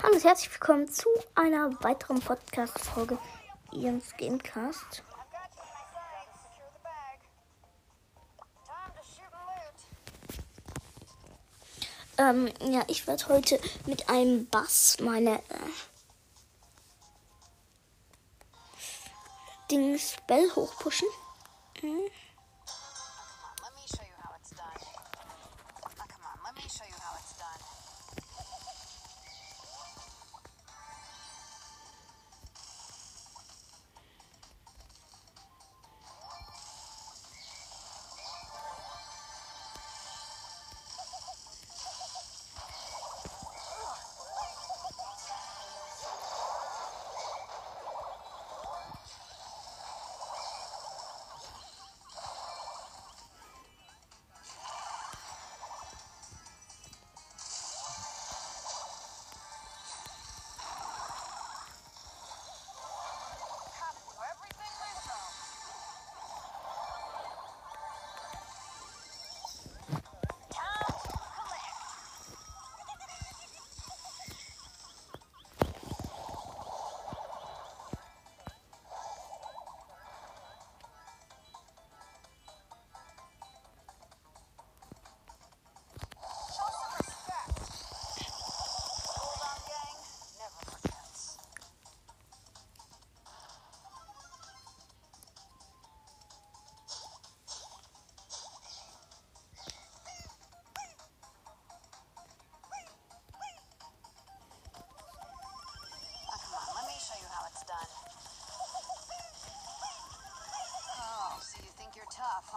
Hallo und herzlich willkommen zu einer weiteren Podcast-Folge Ian's Gamecast. Ähm, ja, ich werde heute mit einem Bass meine äh, Dings Bell hochpushen. Mhm.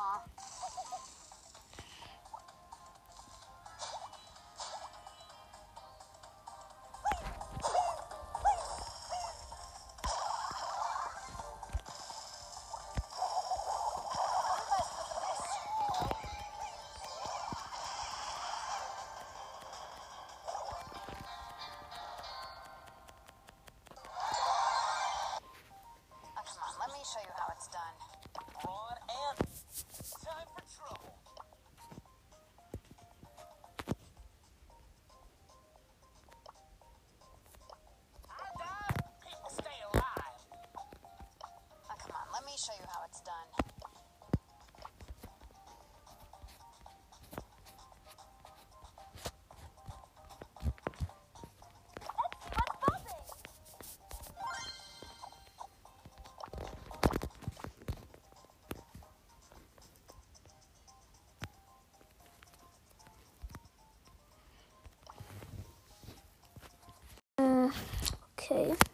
off. Okay.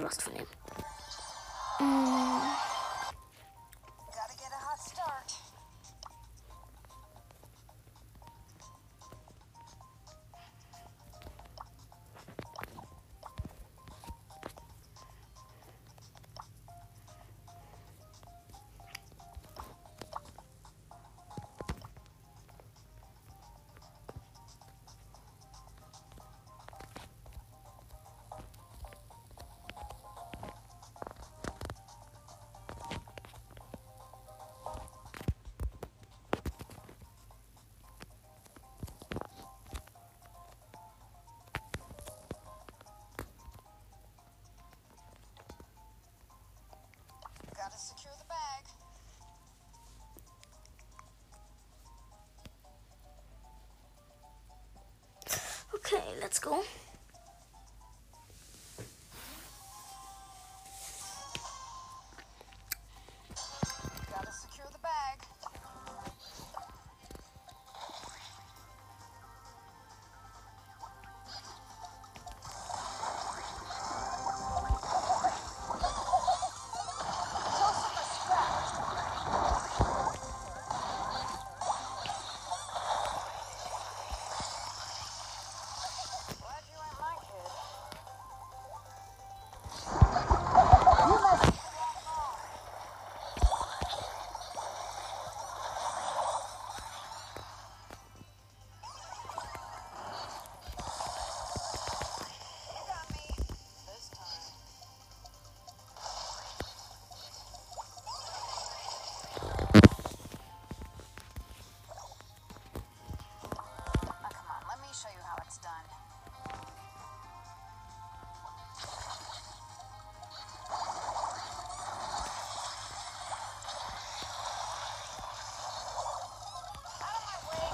so von ihm. Mm. Gotta secure the bag. Okay, let's go.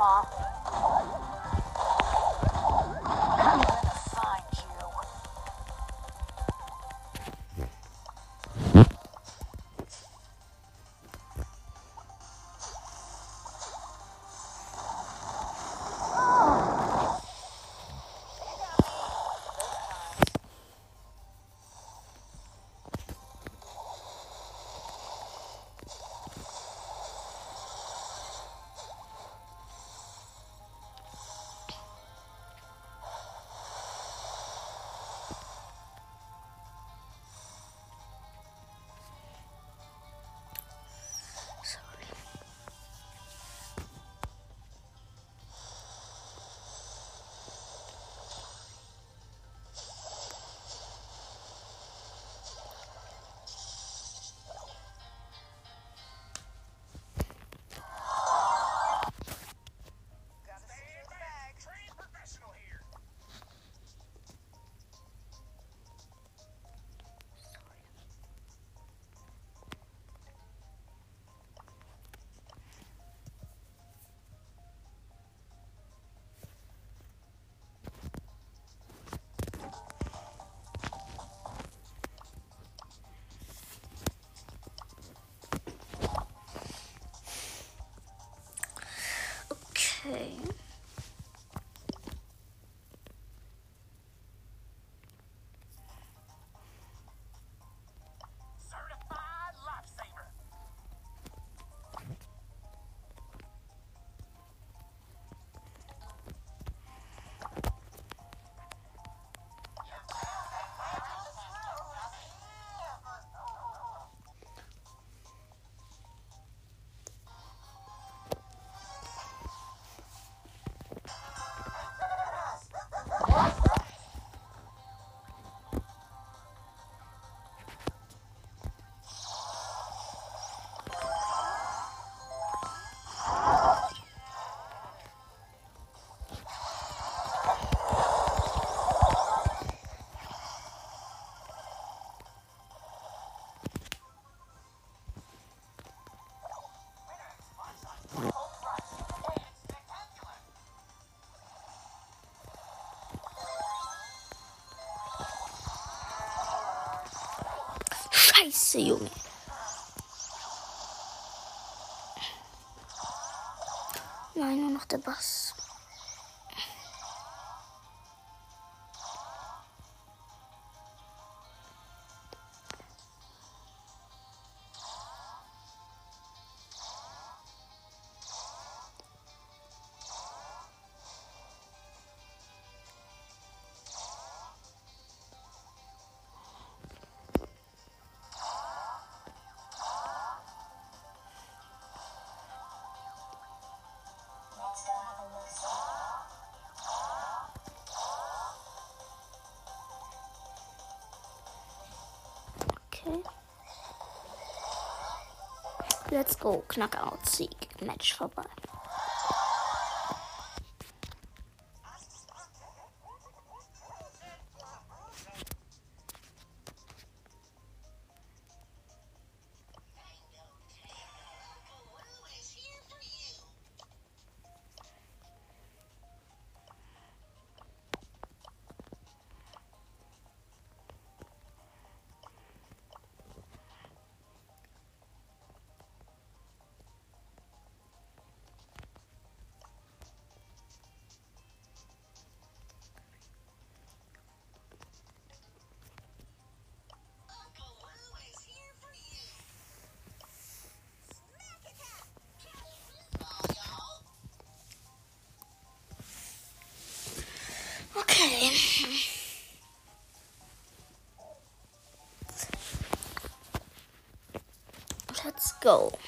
好 Scheiße, Junge. Nein, nur noch der Bass. Let's go. Knockout Sieg. Match vorbei. Go.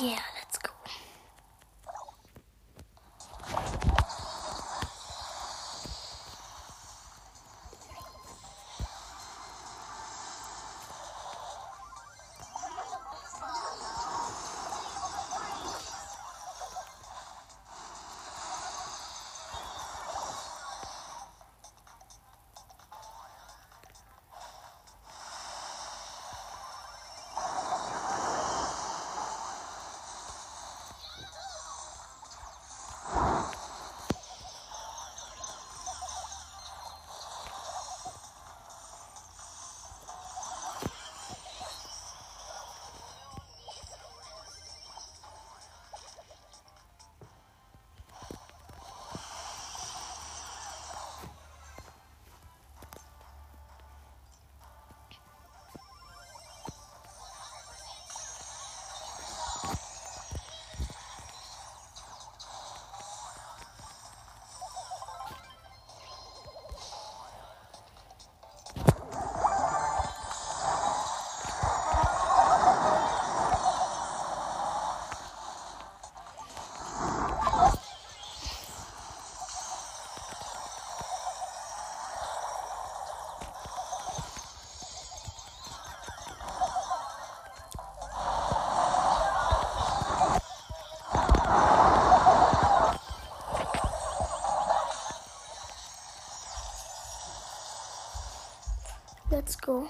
也 let's go.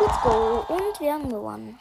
Let's go. Und wir haben gewonnen.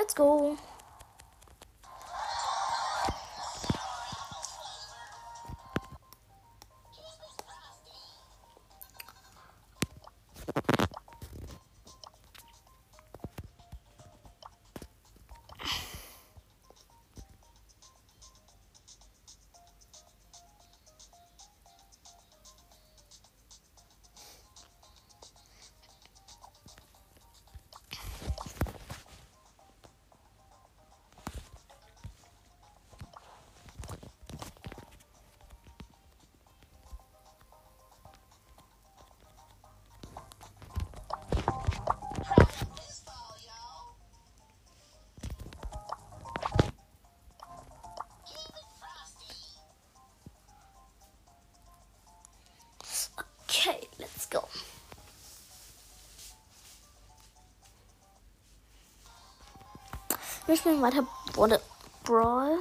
Let's go. Wir spielen weiter Border Brawl.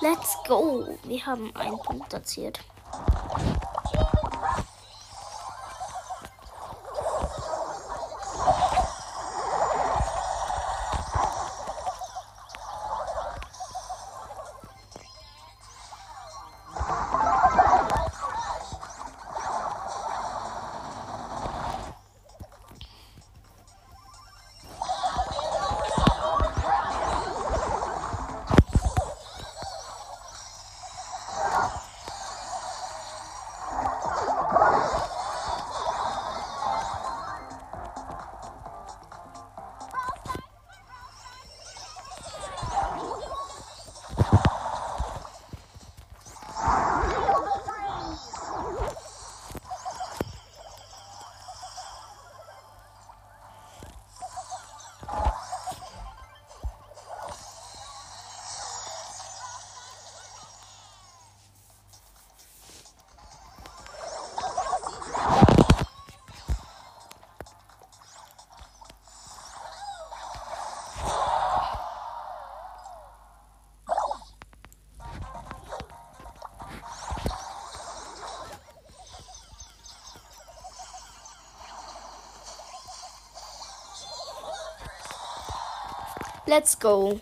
Let's go. Wir haben einen Punkt erzielt. Let's go.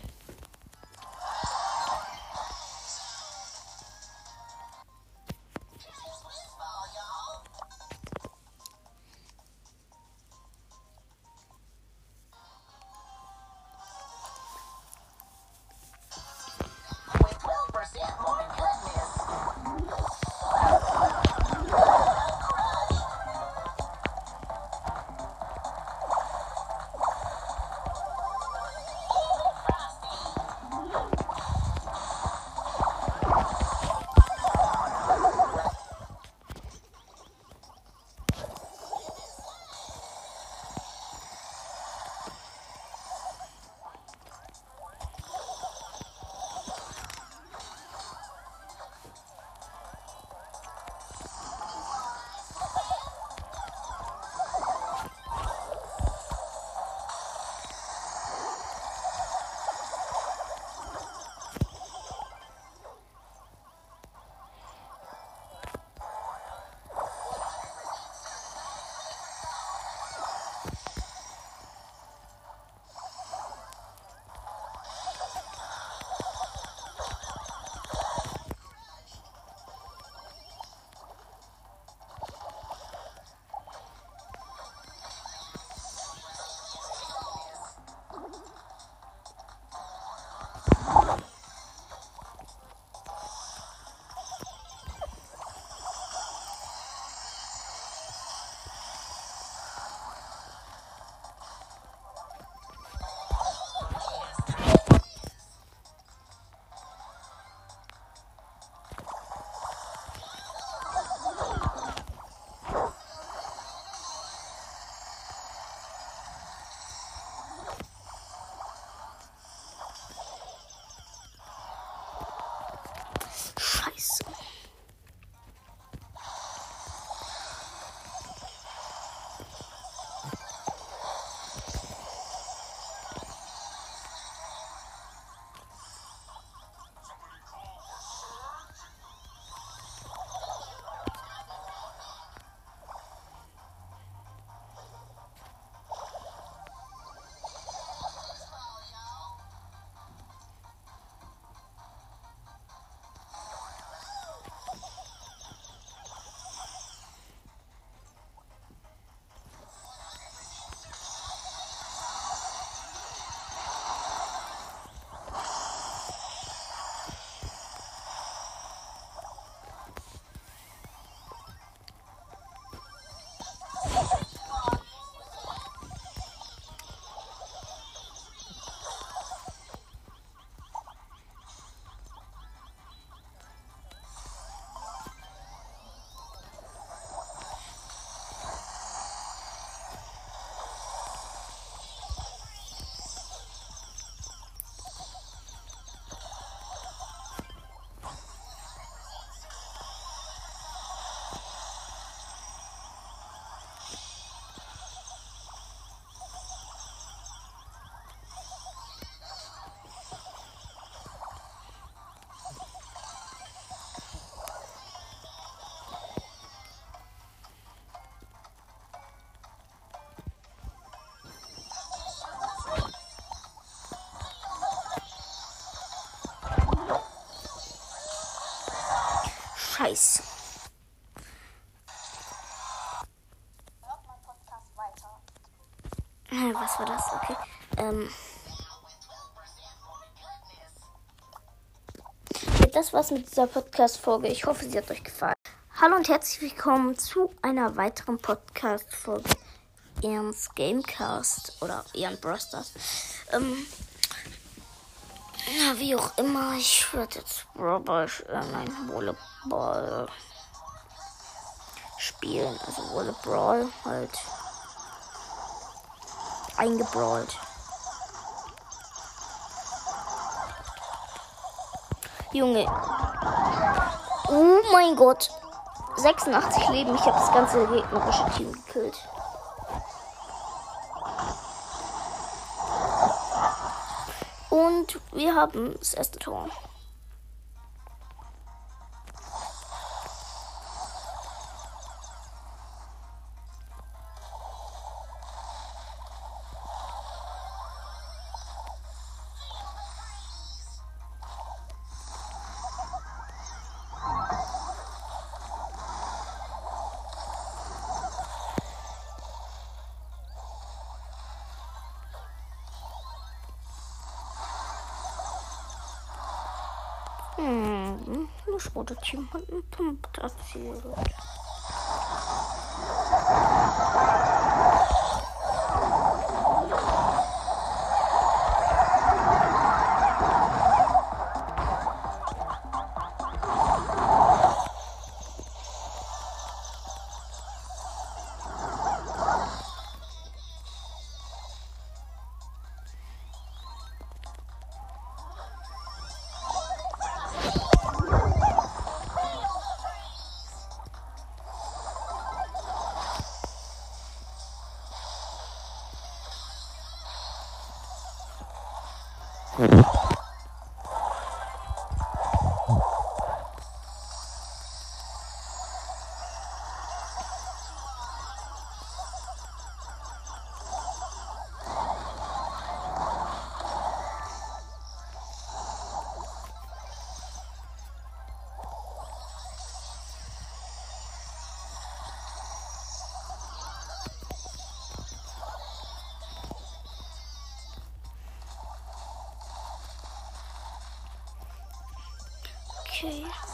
Heiß. Äh, Was war das? Okay. Ähm. Das war's mit dieser Podcast-Folge. Ich hoffe, sie hat euch gefallen. Hallo und herzlich willkommen zu einer weiteren Podcast-Folge Ernst Gamecast oder Ernst Brosters. Ähm. Wie auch immer, ich werde jetzt Brawl, äh, nein, Volleyball spielen. Also Volleyball halt eingebrawlt. Junge. Oh mein Gott. 86 Leben. Ich habe das ganze gegnerische Team gekillt. Und wir haben das erste Tor. Hm, das rote Team hat einen Punkt erzielt. Okay.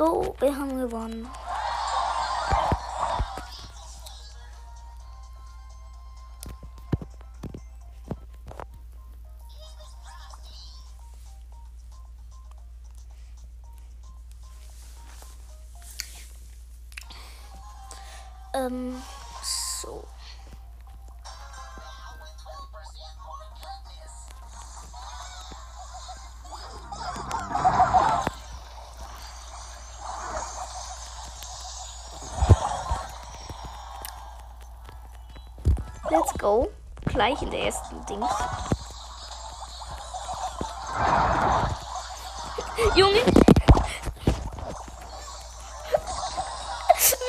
Go. Wir haben gewonnen. Go. Gleich in der ersten Dings. Junge.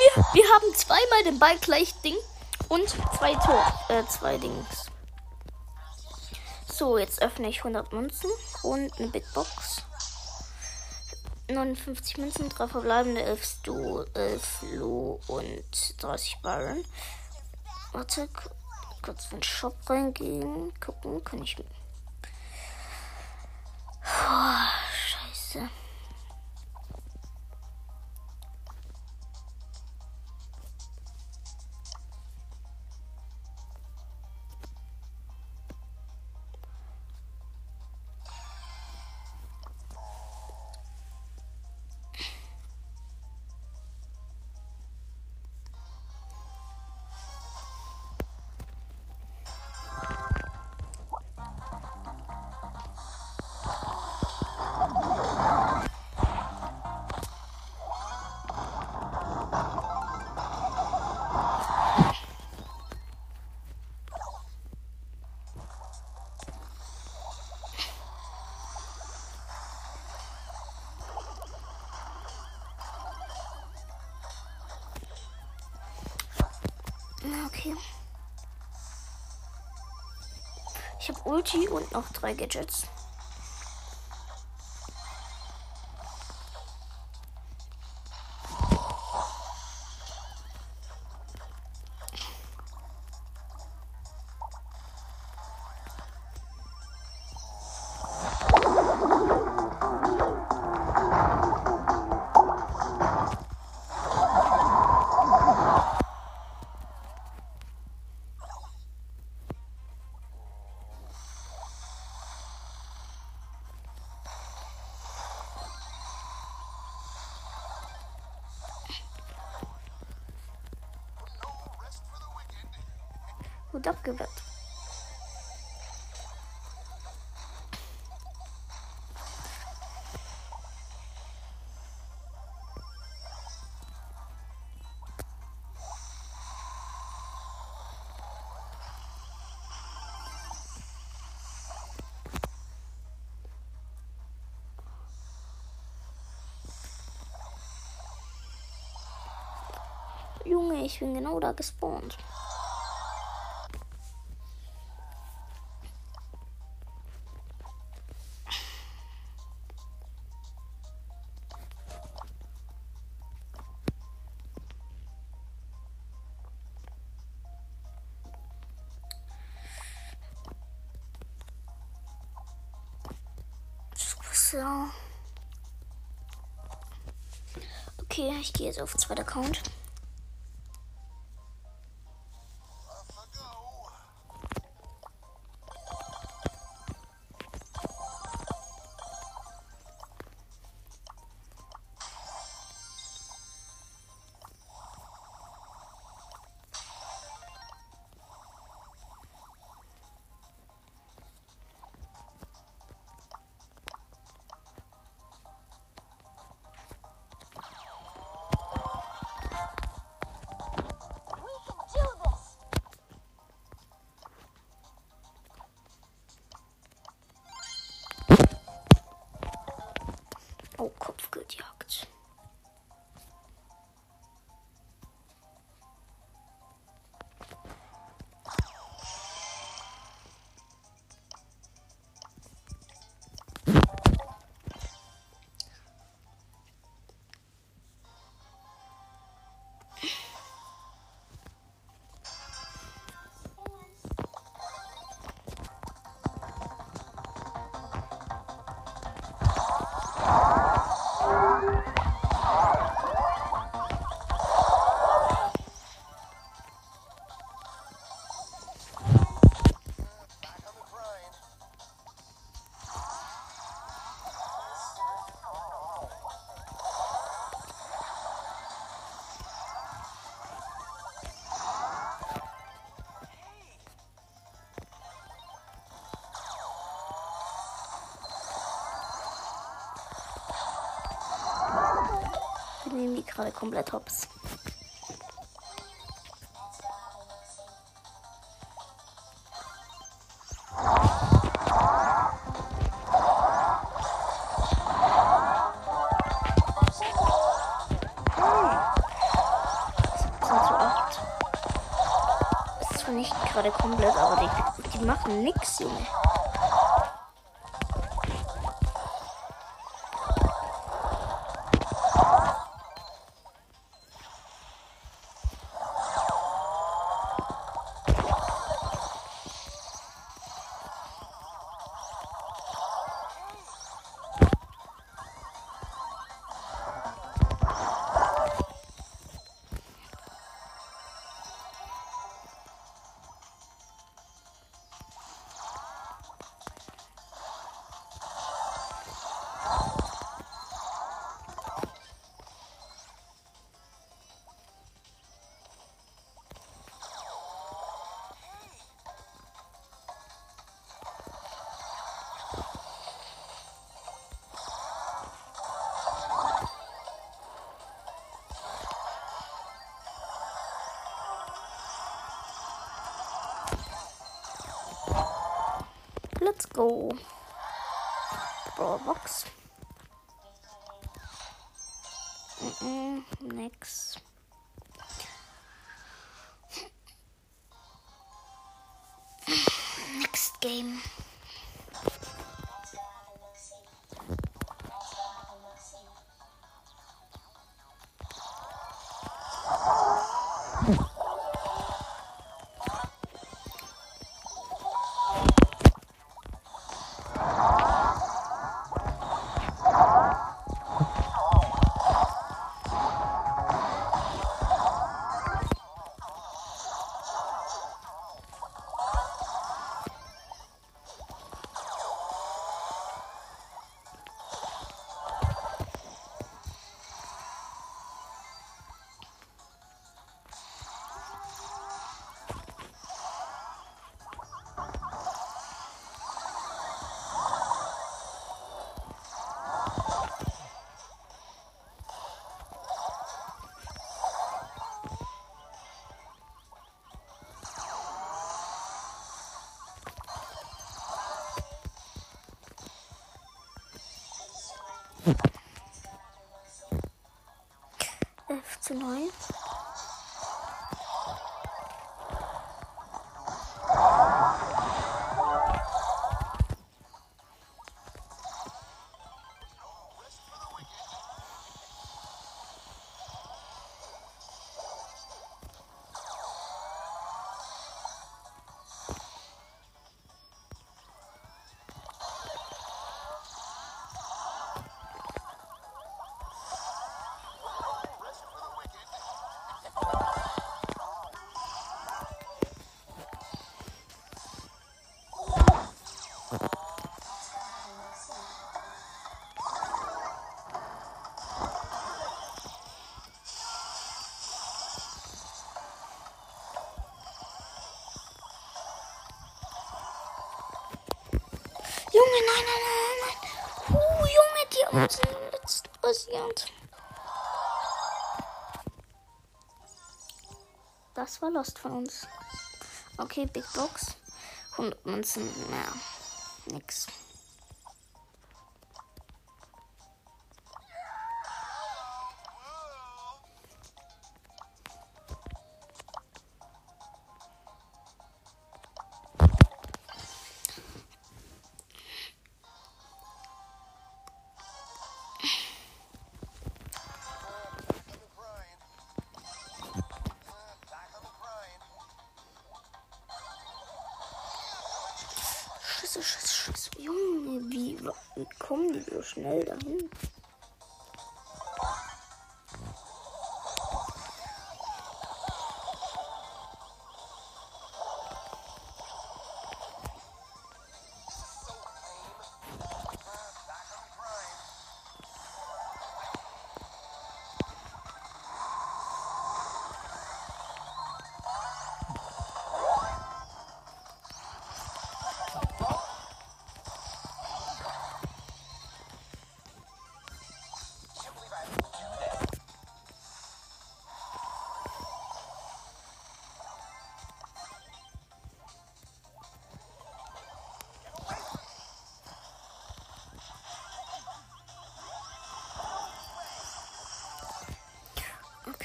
Wir, wir haben zweimal den Ball gleich Ding und zwei Tor. Äh, zwei Dings. So, jetzt öffne ich 100 Münzen und eine Big Box. 59 Münzen, 3 verbleibende, 11 Stu, 11 Lu und 30 Byron. Warte, kurz in den Shop reingehen. Gucken, kann ich. Okay. Ich habe Ulti und noch drei Gadgets. Abgewehrt. Junge, ich bin genau da gespawnt. Okay, ich gehe jetzt auf zweiter Account. Die gerade komplett hops. gerade komplett, aber die, die machen nix, Junge. Let's go. Brawl Box. Mm -mm, nix. Knife. Junge, nein, nein, nein, nein. Uh, Junge, die uns im letzten rasiert. Das war Lost von uns. Okay, Big Box. 100 Münzen mehr. Nix.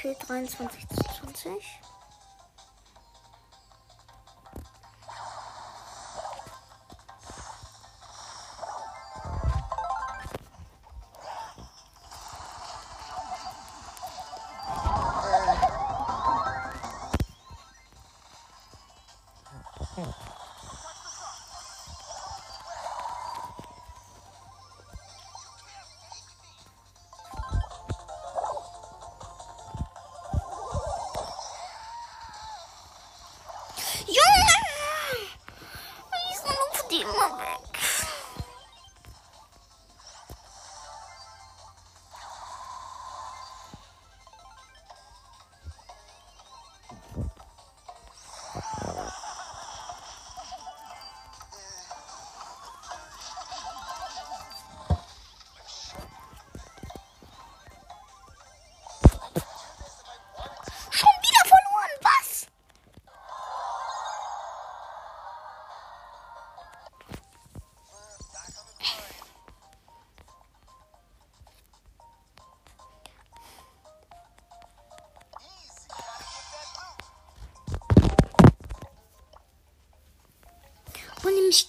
Okay, 23 zu 20.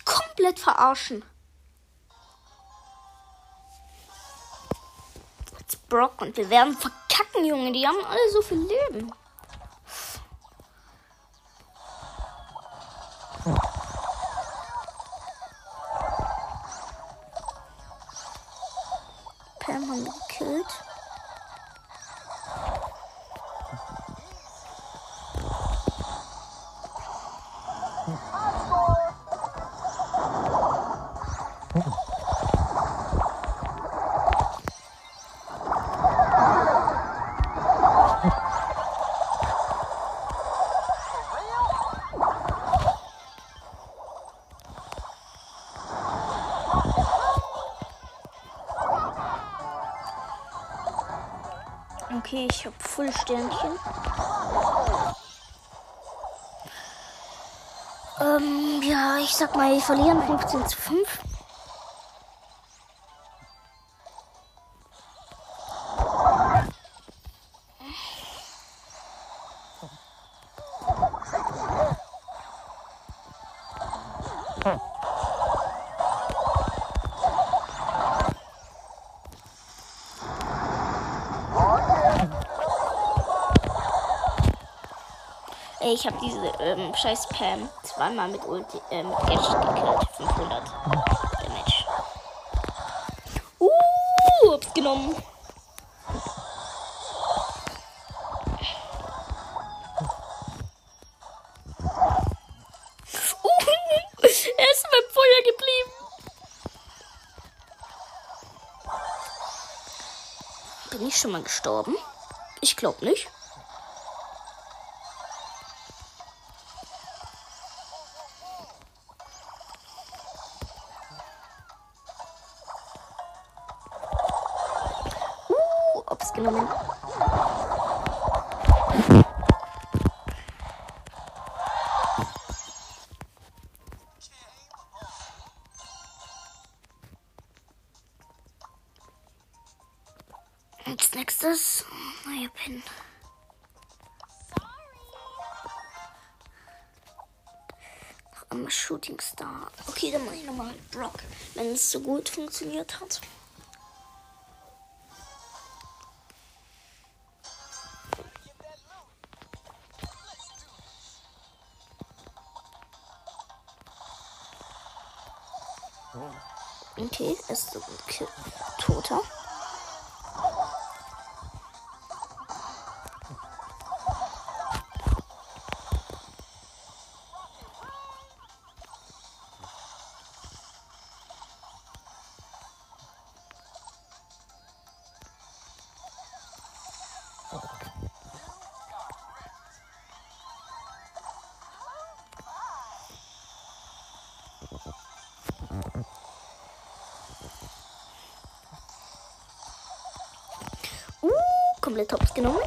komplett verarschen. Brock und wir werden verkacken, Junge. Die haben alle so viel Leben. Okay, ich habe Full Sternchen. Ähm, ja, ich sag mal, wir verlieren 15 zu 5. ich habe diese ähm, scheiß Pam zweimal mit Ulti, äh, Gadget gekillt. 500 Damage. Uh, hab's genommen. Uh, ist beim Feuer geblieben. Bin ich schon mal gestorben? Ich glaube nicht. Shooting. Okay, dann mache ich nochmal Brock, wenn es so gut funktioniert hat. Genommen.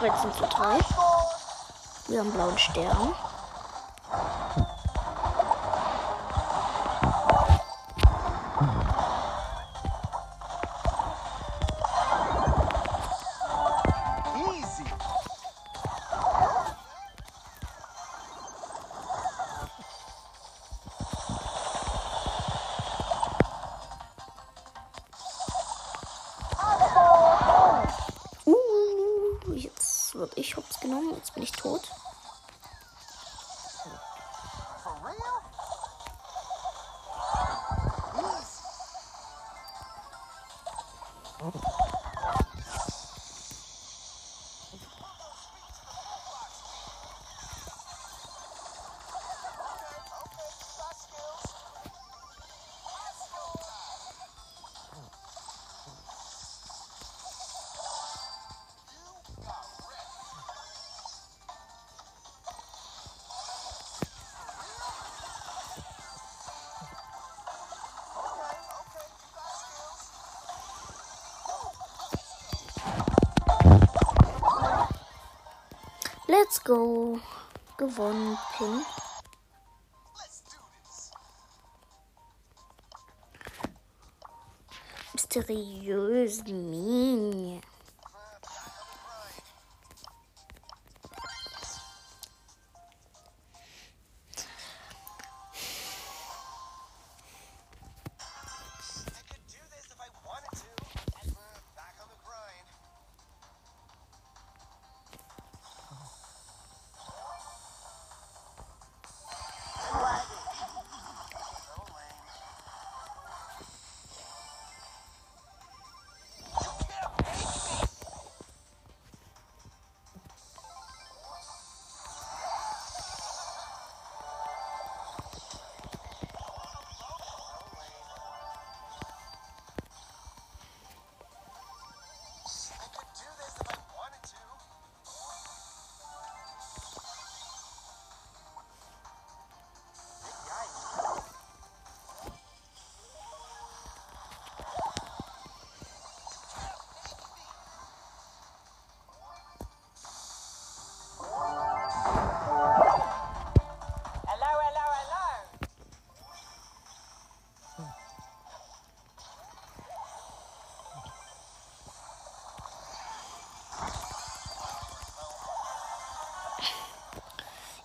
13 zu 3. Wir haben blauen Stern. Easy. Let's go. Gewonnen, Pin. Let's do this. Mysteriös Mini.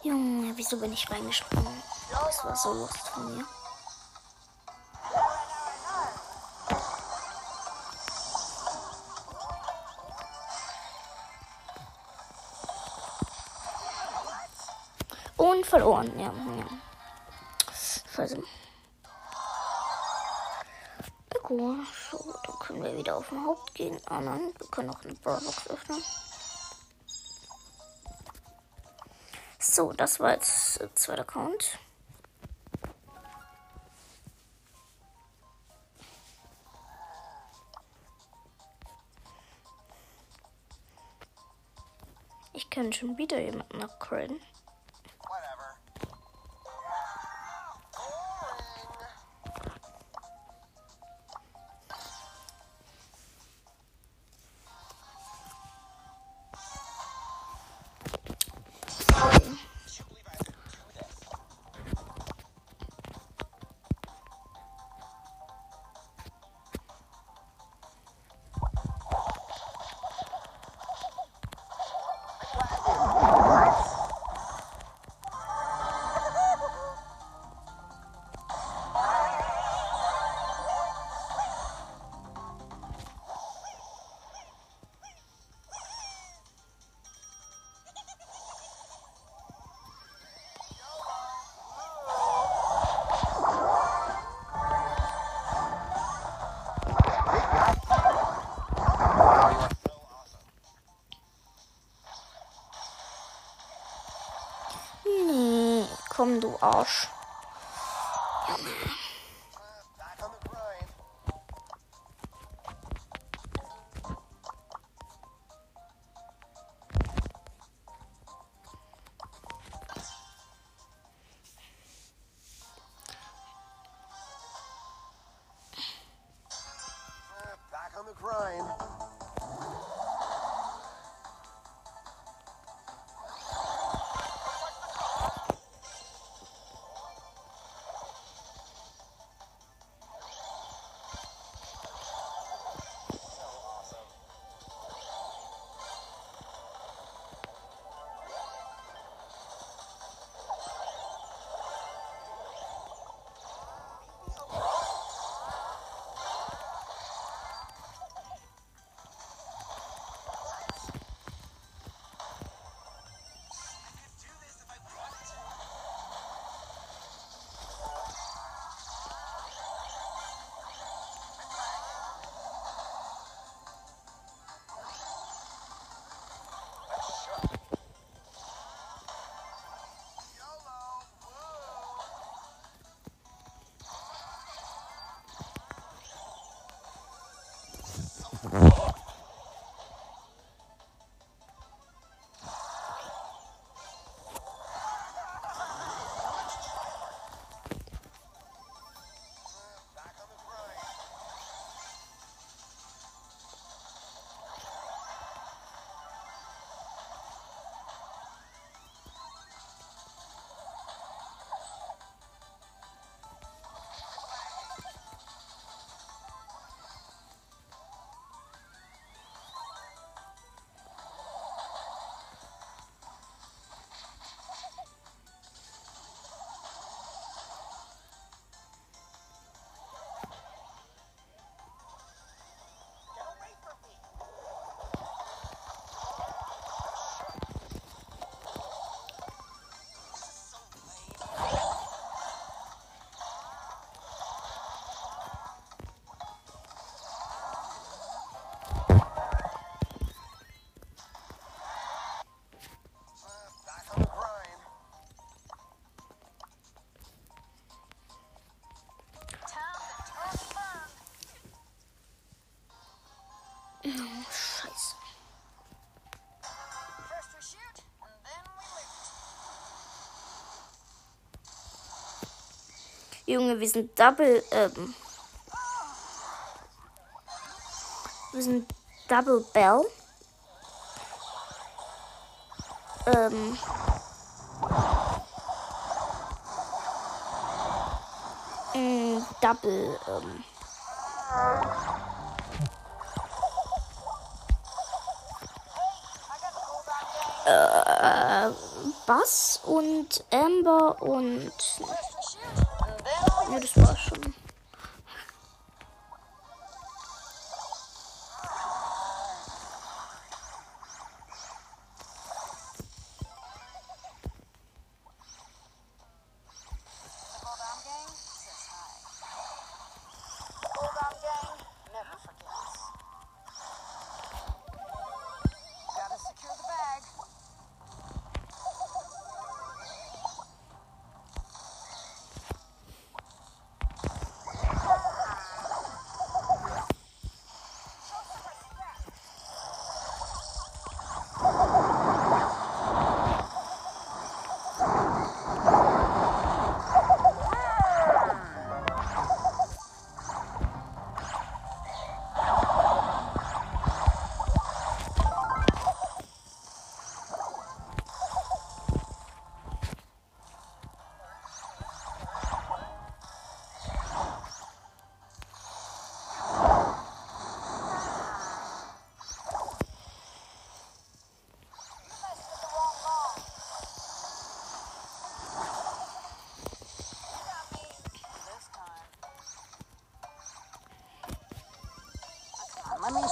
Junge, wieso bin ich reingesprungen? Das war so lost von mir. Und verloren, ja. ja. Scheiße. Gut, so, dann können wir wieder auf den Haupt gehen. Ah nein, wir können auch eine Brawlbox öffnen. So, das war jetzt äh, zweiter Account. Ich kann schon wieder jemanden upgraden. Komm du Arsch. Scheiße. Junge, wir sind Double, ähm. Wir sind Double Bell. Ähm. Mm, Double, ähm. äh, Bass und Amber und. Ja, das war's schon.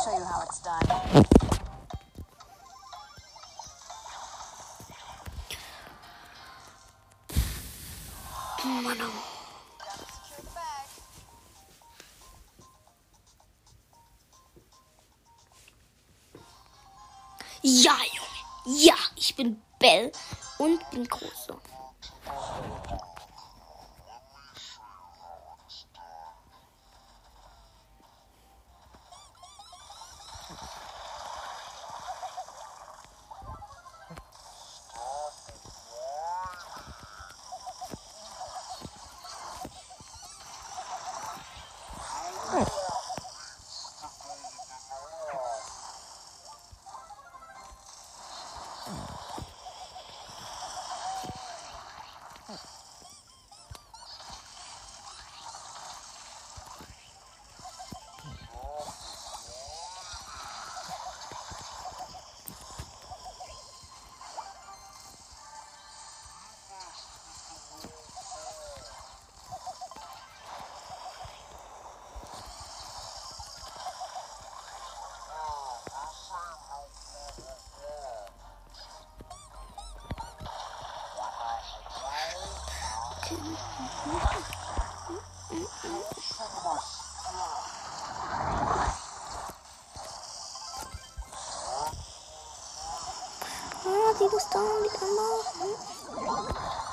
show you how it's done. Ah, die muss da mit anmachen.